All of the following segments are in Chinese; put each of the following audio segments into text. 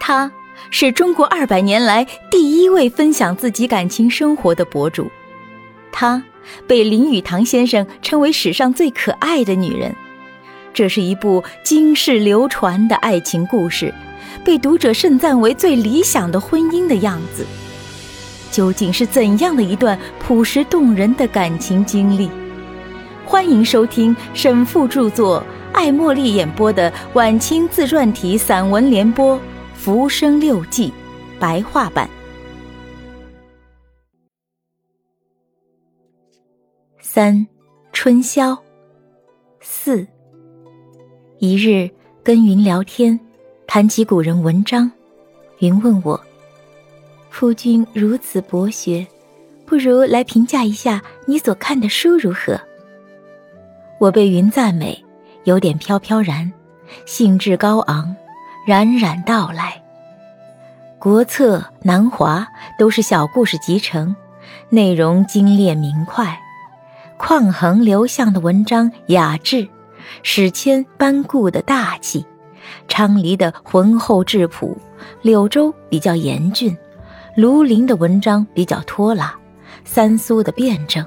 她是中国二百年来第一位分享自己感情生活的博主，她被林语堂先生称为史上最可爱的女人。这是一部经世流传的爱情故事，被读者盛赞为最理想的婚姻的样子。究竟是怎样的一段朴实动人的感情经历？欢迎收听沈复著作、艾茉莉演播的晚清自传体散文联播《浮生六记》白话版。三，春宵，四。一日跟云聊天，谈起古人文章，云问我：“夫君如此博学，不如来评价一下你所看的书如何？”我被云赞美，有点飘飘然，兴致高昂，冉冉道来。国策、南华都是小故事集成，内容精炼明快，匡衡、刘向的文章雅致。史迁班固的大气，昌黎的浑厚质朴，柳州比较严峻，庐陵的文章比较拖拉，三苏的辩证。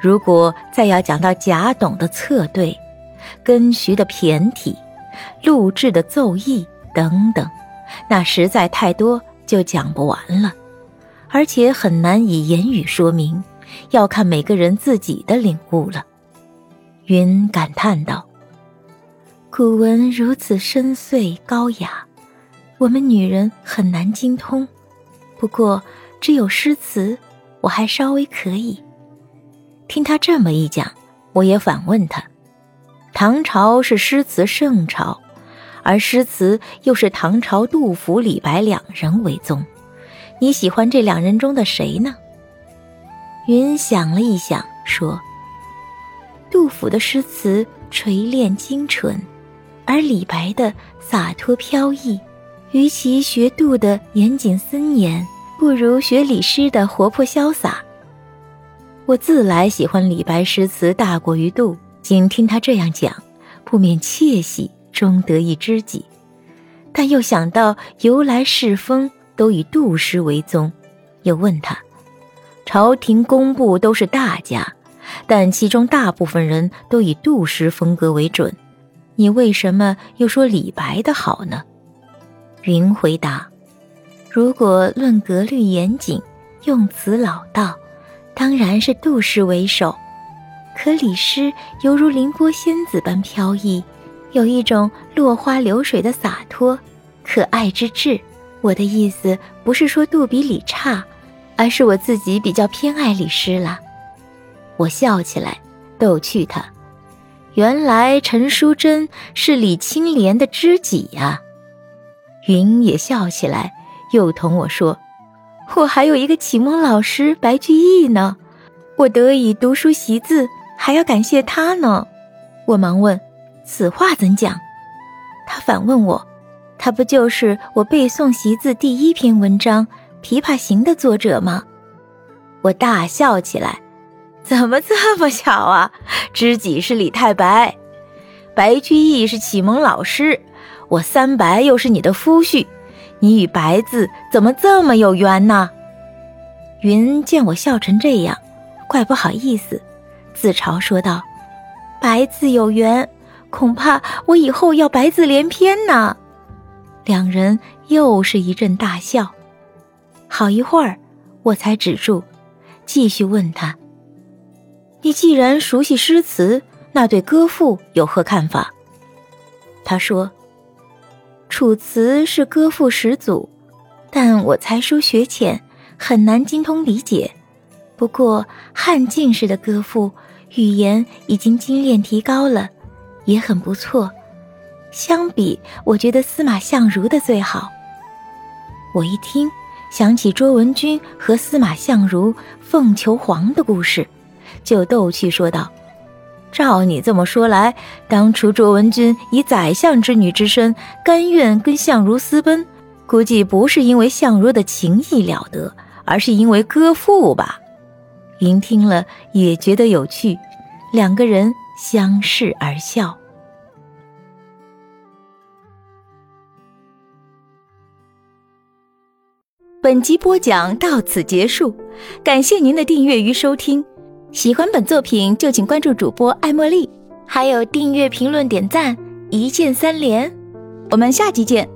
如果再要讲到贾董的策对，跟徐的骈体，录制的奏议等等，那实在太多，就讲不完了，而且很难以言语说明，要看每个人自己的领悟了。云感叹道：“古文如此深邃高雅，我们女人很难精通。不过，只有诗词，我还稍微可以。”听他这么一讲，我也反问他：“唐朝是诗词盛朝，而诗词又是唐朝杜甫、李白两人为宗，你喜欢这两人中的谁呢？”云想了一想，说。杜甫的诗词锤炼精纯，而李白的洒脱飘逸。与其学杜的严谨森严，不如学李诗的活泼潇洒。我自来喜欢李白诗词大过于杜，仅听他这样讲，不免窃喜中得一知己。但又想到由来世风都以杜诗为宗，又问他：朝廷工部都是大家。但其中大部分人都以杜诗风格为准，你为什么又说李白的好呢？云回答：“如果论格律严谨，用词老道，当然是杜诗为首。可李诗犹如凌波仙子般飘逸，有一种落花流水的洒脱、可爱之至。我的意思不是说杜比李差，而是我自己比较偏爱李诗了。”我笑起来，逗趣他。原来陈淑贞是李青莲的知己呀。云也笑起来，又同我说：“我还有一个启蒙老师白居易呢，我得以读书习字，还要感谢他呢。”我忙问：“此话怎讲？”他反问我：“他不就是我背诵习字第一篇文章《琵琶行》的作者吗？”我大笑起来。怎么这么巧啊？知己是李太白，白居易是启蒙老师，我三白又是你的夫婿，你与白字怎么这么有缘呢？云见我笑成这样，怪不好意思，自嘲说道：“白字有缘，恐怕我以后要白字连篇呢。”两人又是一阵大笑，好一会儿，我才止住，继续问他。你既然熟悉诗词，那对歌赋有何看法？他说：“楚辞是歌赋始祖，但我才疏学浅，很难精通理解。不过汉晋时的歌赋语言已经精炼提高了，也很不错。相比，我觉得司马相如的最好。”我一听，想起卓文君和司马相如凤求凰的故事。就逗趣说道：“照你这么说来，当初卓文君以宰相之女之身，甘愿跟相如私奔，估计不是因为相如的情意了得，而是因为歌赋吧？”云听了也觉得有趣，两个人相视而笑。本集播讲到此结束，感谢您的订阅与收听。喜欢本作品就请关注主播艾茉莉，还有订阅、评论、点赞，一键三连。我们下集见。